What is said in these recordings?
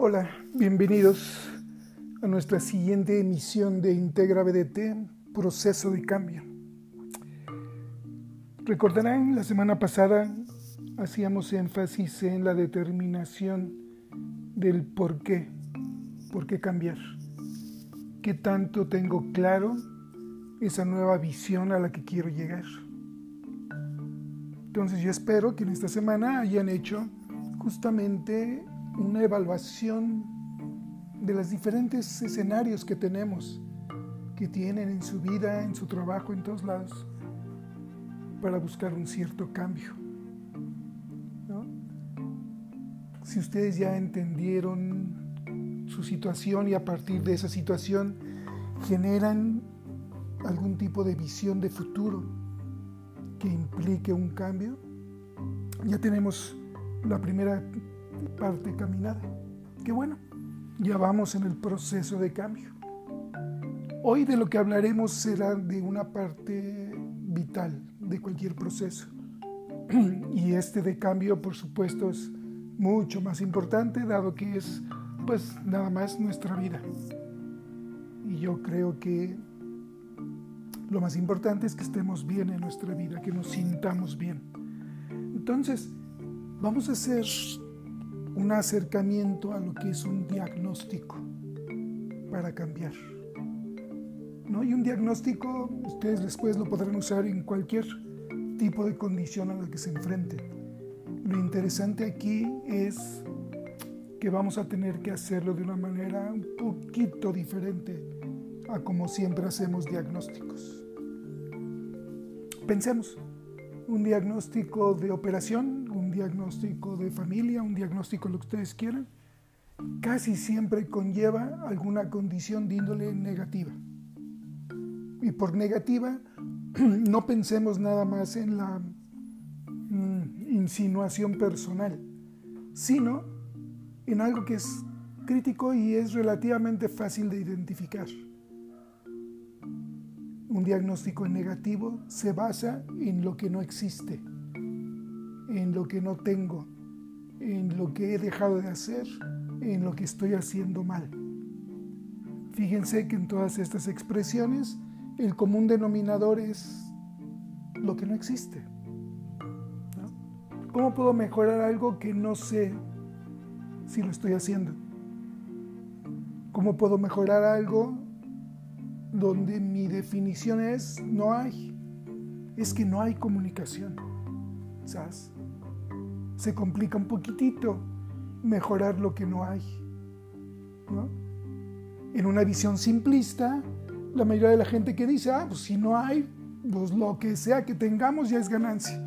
Hola, bienvenidos a nuestra siguiente emisión de Integra BDT, Proceso de Cambio. Recordarán, la semana pasada hacíamos énfasis en la determinación del por qué, por qué cambiar, qué tanto tengo claro esa nueva visión a la que quiero llegar. Entonces yo espero que en esta semana hayan hecho justamente una evaluación de los diferentes escenarios que tenemos, que tienen en su vida, en su trabajo, en todos lados, para buscar un cierto cambio. Si ustedes ya entendieron su situación y a partir de esa situación generan algún tipo de visión de futuro que implique un cambio, ya tenemos la primera parte caminada. Qué bueno, ya vamos en el proceso de cambio. Hoy de lo que hablaremos será de una parte vital de cualquier proceso. Y este de cambio, por supuesto, es mucho más importante dado que es pues nada más nuestra vida. Y yo creo que lo más importante es que estemos bien en nuestra vida, que nos sintamos bien. Entonces, vamos a hacer un acercamiento a lo que es un diagnóstico para cambiar. ¿No? Y un diagnóstico, ustedes después lo podrán usar en cualquier tipo de condición a la que se enfrenten. Lo interesante aquí es que vamos a tener que hacerlo de una manera un poquito diferente a como siempre hacemos diagnósticos. Pensemos, un diagnóstico de operación, diagnóstico de familia, un diagnóstico lo que ustedes quieran, casi siempre conlleva alguna condición de índole negativa. Y por negativa, no pensemos nada más en la mm, insinuación personal, sino en algo que es crítico y es relativamente fácil de identificar. Un diagnóstico negativo se basa en lo que no existe, en lo que no tengo, en lo que he dejado de hacer, en lo que estoy haciendo mal. Fíjense que en todas estas expresiones el común denominador es lo que no existe. ¿Cómo puedo mejorar algo que no sé si lo estoy haciendo? ¿Cómo puedo mejorar algo donde mi definición es no hay? Es que no hay comunicación. ¿Sabes? Se complica un poquitito mejorar lo que no hay. En una visión simplista, la mayoría de la gente que dice, ah, pues si no hay, pues lo que sea que tengamos ya es ganancia.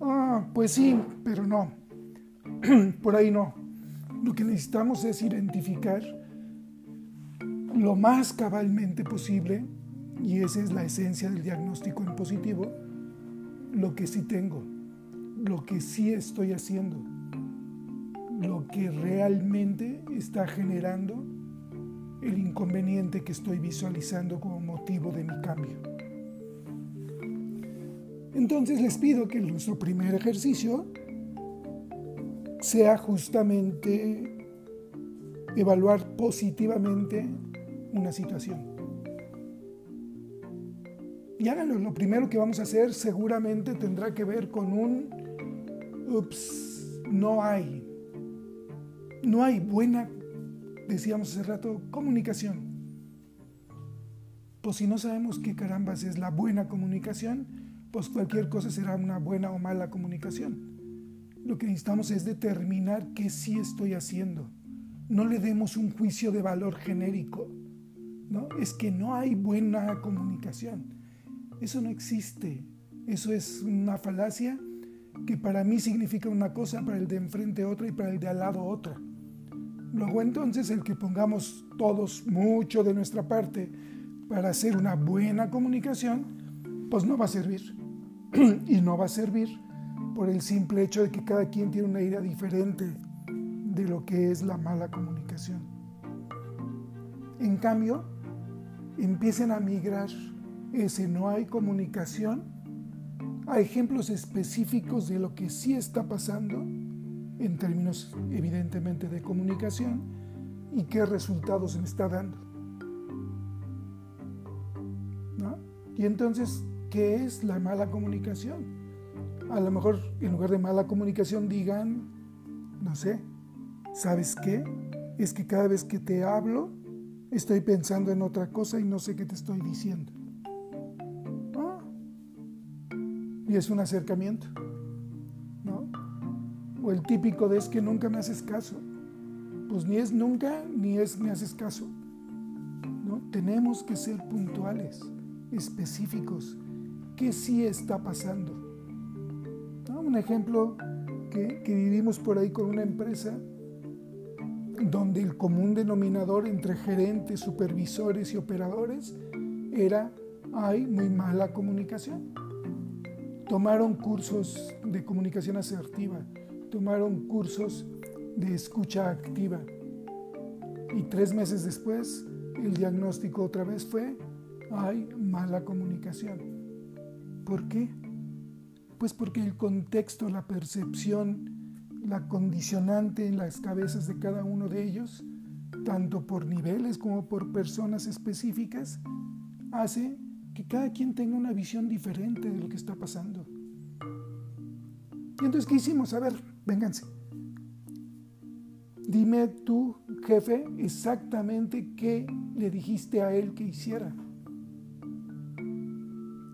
Ah, pues sí, pero no. Por ahí no. Lo que necesitamos es identificar lo más cabalmente posible, y esa es la esencia del diagnóstico en positivo, lo que sí tengo, lo que sí estoy haciendo, lo que realmente está generando el inconveniente que estoy visualizando como motivo de mi cambio. Entonces les pido que nuestro primer ejercicio sea justamente evaluar positivamente una situación. Y háganlo, lo primero que vamos a hacer seguramente tendrá que ver con un, ups, no hay, no hay buena, decíamos hace rato, comunicación. Pues si no sabemos qué carambas es la buena comunicación, pues cualquier cosa será una buena o mala comunicación. Lo que necesitamos es determinar qué sí estoy haciendo. No le demos un juicio de valor genérico ¿no? Es que no hay buena comunicación. Eso no existe. Eso es una falacia que para mí significa una cosa, para el de enfrente otra y para el de al lado otra. Luego entonces el que pongamos todos mucho de nuestra parte para hacer una buena comunicación, pues no va a servir. y no va a servir por el simple hecho de que cada quien tiene una idea diferente de lo que es la mala comunicación. En cambio, empiecen a migrar ese no hay comunicación a ejemplos específicos de lo que sí está pasando en términos evidentemente de comunicación y qué resultados me está dando. Y entonces, ¿qué es la mala comunicación? A lo mejor en lugar de mala comunicación digan, no sé, ¿sabes qué? Es que cada vez que te hablo, estoy pensando en otra cosa y no sé qué te estoy diciendo. Y es un acercamiento. ¿no? O el típico de es que nunca me haces caso. Pues ni es nunca, ni es me haces caso. ¿no? Tenemos que ser puntuales, específicos. ¿Qué sí está pasando? Un ejemplo que, que vivimos por ahí con una empresa donde el común denominador entre gerentes, supervisores y operadores era hay muy mala comunicación tomaron cursos de comunicación asertiva, tomaron cursos de escucha activa. Y tres meses después, el diagnóstico otra vez fue, hay mala comunicación. ¿Por qué? Pues porque el contexto, la percepción, la condicionante en las cabezas de cada uno de ellos, tanto por niveles como por personas específicas, hace que cada quien tenga una visión diferente de lo que está pasando. Y entonces, ¿qué hicimos? A ver, vénganse. Dime tú, jefe, exactamente qué le dijiste a él que hiciera.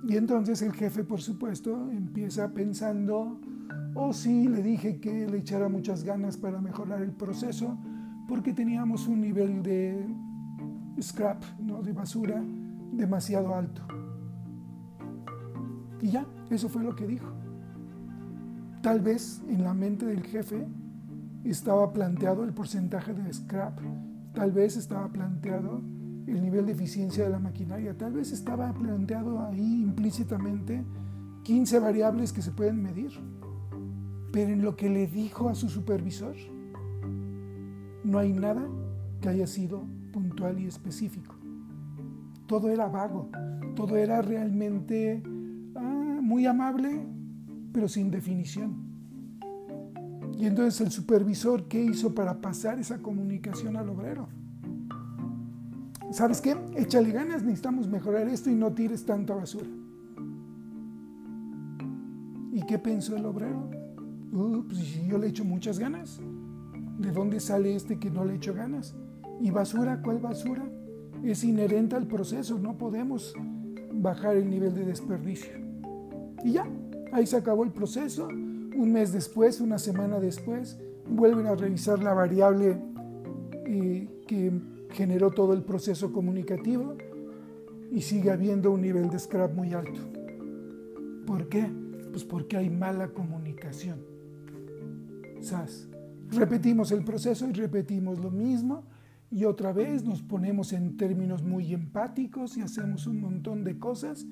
Y entonces el jefe, por supuesto, empieza pensando, oh, sí, le dije que le echara muchas ganas para mejorar el proceso, porque teníamos un nivel de scrap, ¿no? de basura, demasiado alto. Y ya, eso fue lo que dijo. Tal vez en la mente del jefe estaba planteado el porcentaje de scrap, tal vez estaba planteado el nivel de eficiencia de la maquinaria, tal vez estaba planteado ahí implícitamente 15 variables que se pueden medir. Pero en lo que le dijo a su supervisor, no hay nada que haya sido puntual y específico. Todo era vago, todo era realmente ah, muy amable, pero sin definición. Y entonces el supervisor, ¿qué hizo para pasar esa comunicación al obrero? ¿Sabes qué? Échale ganas, necesitamos mejorar esto y no tires tanta basura. ¿Y qué pensó el obrero? Uh, pues si yo le echo muchas ganas, ¿de dónde sale este que no le echo ganas? ¿Y basura? ¿Cuál basura? Es inherente al proceso, no podemos bajar el nivel de desperdicio. Y ya, ahí se acabó el proceso. Un mes después, una semana después, vuelven a revisar la variable eh, que generó todo el proceso comunicativo y sigue habiendo un nivel de scrap muy alto. ¿Por qué? Pues porque hay mala comunicación. ¿Sabes? Repetimos el proceso y repetimos lo mismo y otra vez nos ponemos en términos muy empáticos y hacemos un montón de cosas,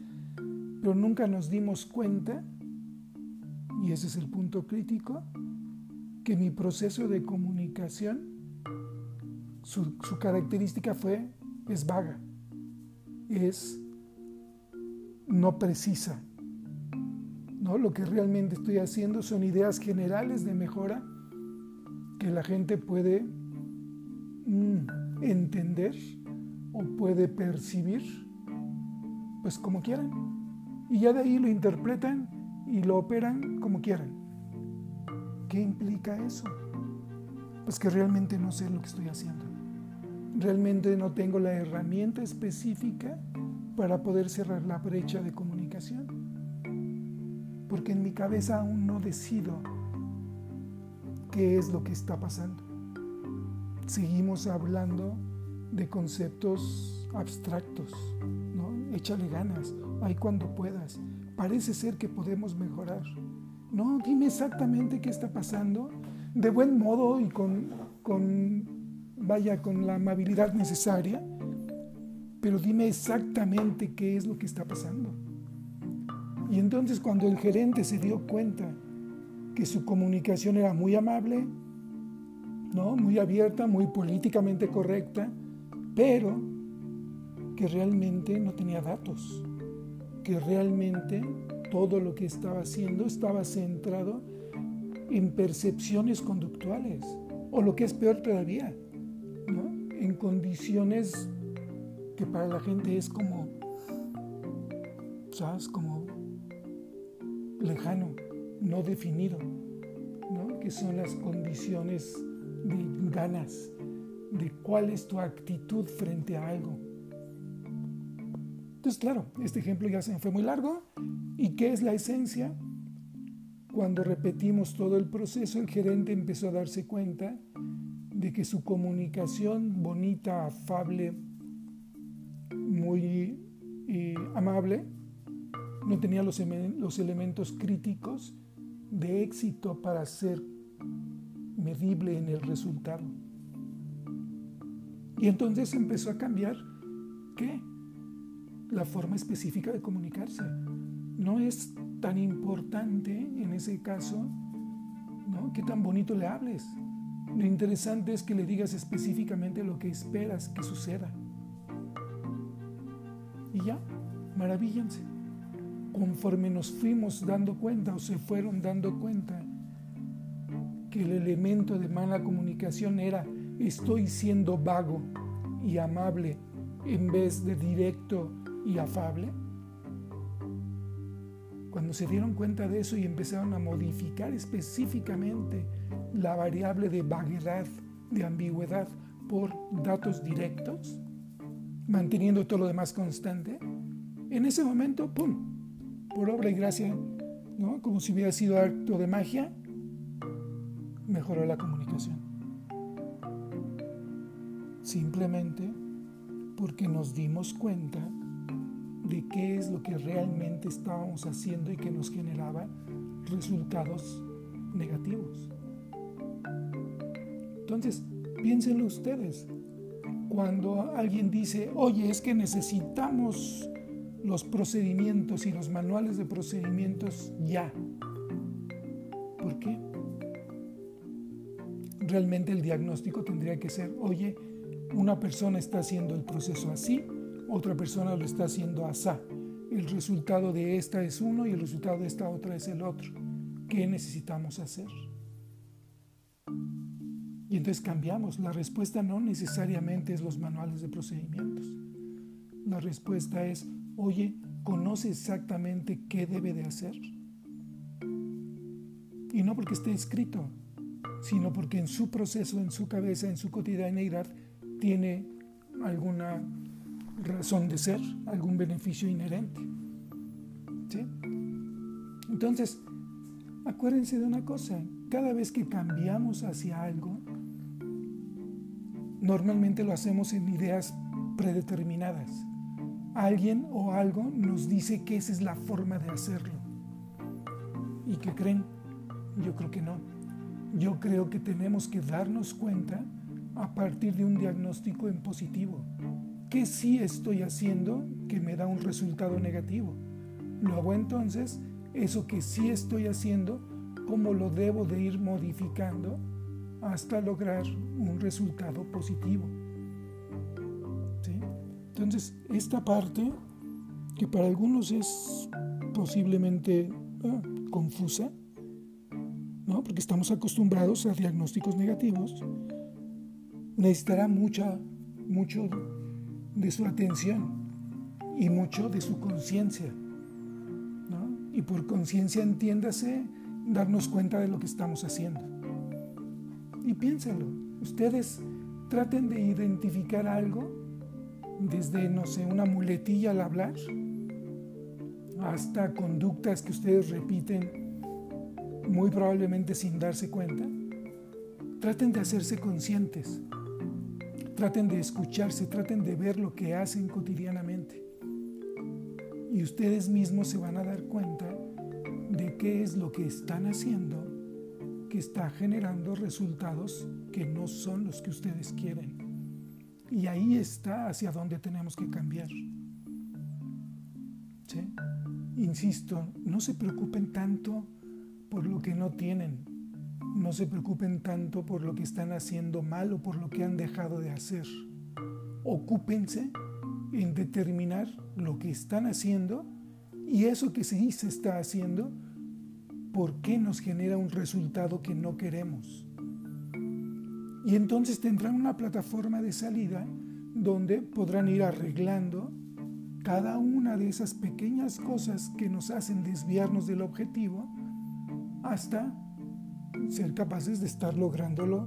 pero nunca nos dimos cuenta, y ese es el punto crítico, que mi proceso de comunicación, su, característica fue, es vaga, es no precisa. ¿no? Lo que realmente estoy haciendo son ideas generales de mejora que la gente puede entender o puede percibir, pues como quieran. Y ya de ahí lo interpretan y lo operan como quieran. ¿Qué implica eso? Pues que realmente no sé lo que estoy haciendo. Realmente no tengo la herramienta específica para poder cerrar la brecha de comunicación. Porque en mi cabeza aún no decido qué es lo que está pasando seguimos hablando de conceptos abstractos, ¿no? Échale ganas, ahí cuando puedas. Parece ser que podemos mejorar. No, dime exactamente qué está pasando, de buen modo y con, con vaya, con la amabilidad necesaria, pero dime exactamente qué es lo que está pasando. Y entonces cuando el gerente se dio cuenta que su comunicación era muy amable, ¿no? muy abierta, muy políticamente correcta, pero que realmente no tenía datos, que realmente todo lo que estaba haciendo estaba centrado en percepciones conductuales, o lo que es peor todavía, en condiciones que para la gente es como, ¿sabes? Como lejano, no definido, ¿no? que son las condiciones de ganas, de cuál es tu actitud frente a algo. Entonces, claro, este ejemplo ya se fue muy largo. ¿Y qué es la esencia? Cuando repetimos todo el proceso, el gerente empezó a darse cuenta de que su comunicación bonita, afable, muy eh, amable, no tenía los, los elementos críticos de éxito para ser medible en el resultado. Y entonces empezó a cambiar, ¿qué? La forma específica de comunicarse. No es tan importante en ese caso, ¿no? Qué tan bonito le hables. Lo interesante es que le digas específicamente lo que esperas que suceda. Y ya, maravíllense. Conforme nos fuimos dando cuenta o se fueron dando cuenta que el elemento de mala comunicación era estoy siendo vago y amable en vez de directo y afable? Cuando se dieron cuenta de eso y empezaron a modificar específicamente la variable de vaguedad, de ambigüedad, por datos directos, manteniendo todo lo demás constante, en ese momento, ¡pum!, por obra y gracia, ¿no? como si hubiera sido acto de magia, mejoró la comunicación simplemente porque nos dimos cuenta de qué es lo que realmente estábamos haciendo y que nos generaba resultados negativos. Entonces, piénsenlo ustedes. Cuando alguien dice, oye, es que necesitamos los procedimientos y los manuales de procedimientos ya. Realmente el diagnóstico tendría que ser, oye, una persona está haciendo el proceso así, otra persona lo está haciendo así. El resultado de esta es uno y el resultado de esta otra es el otro. ¿Qué necesitamos hacer? Y entonces cambiamos. La respuesta no necesariamente es los manuales de procedimientos. La respuesta es, oye, ¿conoce exactamente qué debe de hacer? Y no porque esté escrito, sino porque en su proceso, en su cabeza, en su cotidianeidad, tiene alguna razón de ser, algún beneficio inherente. Entonces, acuérdense de una cosa, cada vez que cambiamos hacia algo, normalmente lo hacemos en ideas predeterminadas. Alguien o algo nos dice que esa es la forma de hacerlo. ¿Y qué creen? Yo creo que no. Yo creo que tenemos que darnos cuenta a partir de un diagnóstico en positivo. ¿Qué sí estoy haciendo que me da un resultado negativo? Luego entonces, eso que sí estoy haciendo, ¿cómo lo debo de ir modificando hasta lograr un resultado positivo? Entonces, esta parte, que para algunos es posiblemente ah, confusa, ¿no? porque estamos acostumbrados a diagnósticos negativos, necesitará mucha, mucho de su atención y mucho de su conciencia. Y por conciencia entiéndase darnos cuenta de lo que estamos haciendo. Y piénsenlo, ustedes traten de identificar algo desde, no sé, una muletilla al hablar, hasta conductas que ustedes repiten muy probablemente sin darse cuenta. Traten de hacerse conscientes Traten de escucharse, traten de ver lo que hacen cotidianamente. Y ustedes mismos se van a dar cuenta de qué es lo que están haciendo que está generando resultados que no son los que ustedes quieren. Y ahí está hacia donde tenemos que cambiar. Insisto, no se preocupen tanto por lo que no tienen, no se preocupen tanto por lo que están haciendo mal o por lo que han dejado de hacer. Ocúpense en determinar lo que están haciendo y eso que sí se está haciendo, por qué nos genera un resultado que no queremos. Y entonces tendrán una plataforma de salida donde podrán ir arreglando cada una de esas pequeñas cosas que nos hacen desviarnos del objetivo hasta ser capaces de estar lográndolo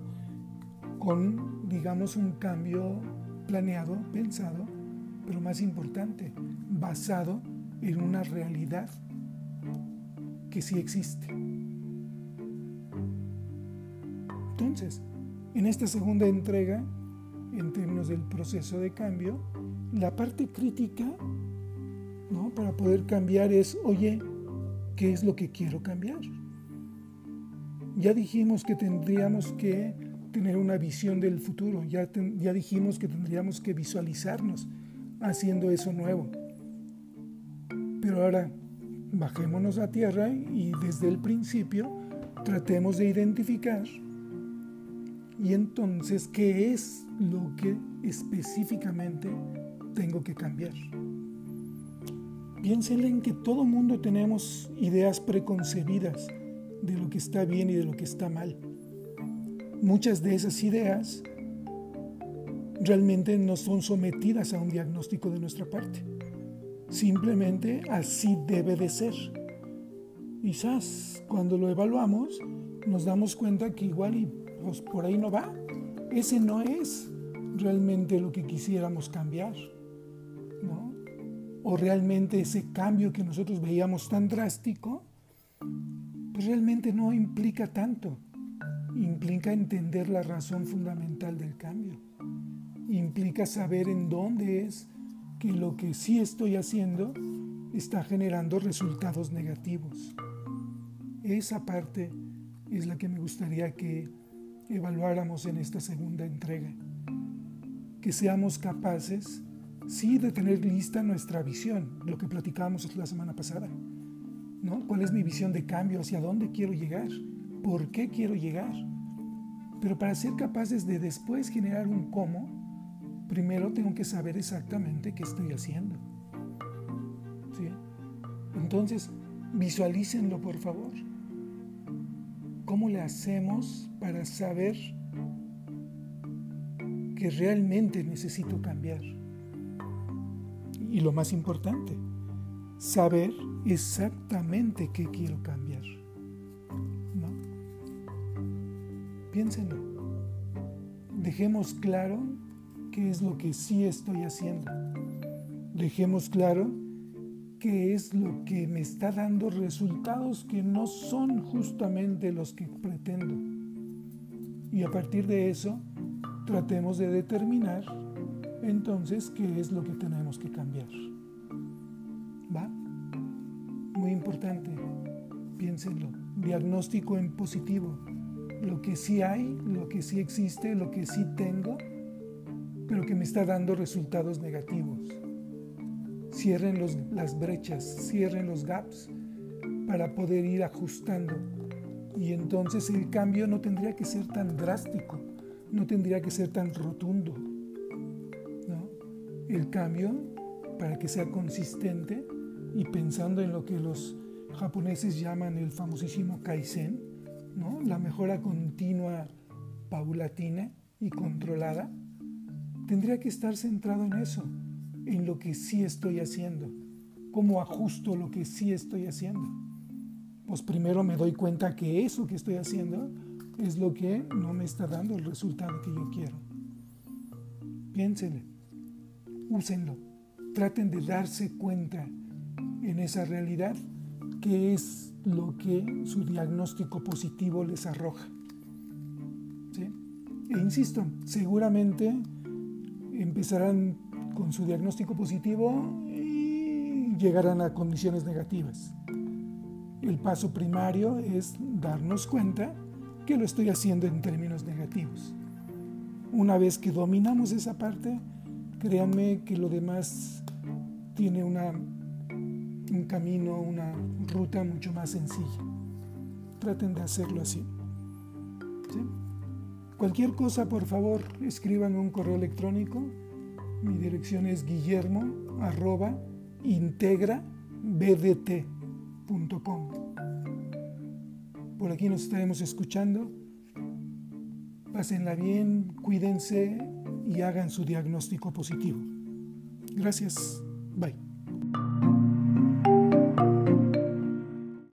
con, digamos, un cambio planeado, pensado, pero más importante, basado en una realidad que sí existe. Entonces, en esta segunda entrega, en términos del proceso de cambio, la parte crítica ¿no? para poder cambiar es, oye, ¿qué es lo que quiero cambiar? Ya dijimos que tendríamos que tener una visión del futuro, ya, dijimos que tendríamos que visualizarnos haciendo eso nuevo. Pero ahora bajémonos a tierra y desde el principio tratemos de identificar y entonces qué es lo que específicamente tengo que cambiar. Piensen en que todo mundo tenemos ideas preconcebidas de lo que está bien y de lo que está mal. Muchas de esas ideas realmente no son sometidas a un diagnóstico de nuestra parte. Simplemente así debe de ser. Quizás cuando lo evaluamos nos damos cuenta que igual y pues, por ahí no va. Ese no es realmente lo que quisiéramos cambiar. ¿no? O realmente ese cambio que nosotros veíamos tan drástico, pues realmente no implica tanto. Implica entender la razón fundamental del cambio. Implica saber en dónde es que lo que sí estoy haciendo está generando resultados negativos. Esa parte es la que me gustaría que evaluáramos en esta segunda entrega. Que seamos capaces, sí, de tener lista nuestra visión, lo que platicábamos la semana pasada. ¿No? ¿Cuál es mi visión de cambio? ¿Hacia dónde quiero llegar? ¿Por qué quiero llegar? Pero para ser capaces de después generar un cómo, primero tengo que saber exactamente qué estoy haciendo. Entonces, visualícenlo por favor. ¿Cómo le hacemos para saber que realmente necesito cambiar? Y lo más importante, saber exactamente qué quiero cambiar. ¿No? Piénsenlo. Dejemos claro qué es lo que sí estoy haciendo. Dejemos claro qué es lo que me está dando resultados que no son justamente los que pretendo. Y a partir de eso, tratemos de determinar entonces qué es lo que tenemos que cambiar. Importante, piénsenlo. Diagnóstico en positivo. Lo que sí hay, lo que sí existe, lo que sí tengo pero que me está dando resultados negativos. Cierren las brechas, cierren los gaps para poder ir ajustando. Y entonces el cambio no tendría que ser tan drástico, no tendría que ser tan rotundo. El cambio, para que sea consistente y pensando en lo que los japoneses llaman el famosísimo kaizen, la mejora continua, paulatina y controlada, tendría que estar centrado en eso, en lo que sí estoy haciendo, cómo ajusto lo que sí estoy haciendo. Pues primero me doy cuenta que eso que estoy haciendo es lo que no me está dando el resultado que yo quiero. Piénsenlo, úsenlo, traten de darse cuenta en esa realidad que es lo que su diagnóstico positivo les arroja. E insisto, seguramente empezarán con su diagnóstico positivo y llegarán a condiciones negativas. El paso primario es darnos cuenta que lo estoy haciendo en términos negativos. Una vez que dominamos esa parte, créanme que lo demás tiene una, un camino, una ruta mucho más sencilla. Traten de hacerlo así. Cualquier cosa, por favor, escriban un correo electrónico. Mi dirección es guillermo Por aquí nos estaremos escuchando. Pásenla bien, cuídense y hagan su diagnóstico positivo. Gracias. Bye.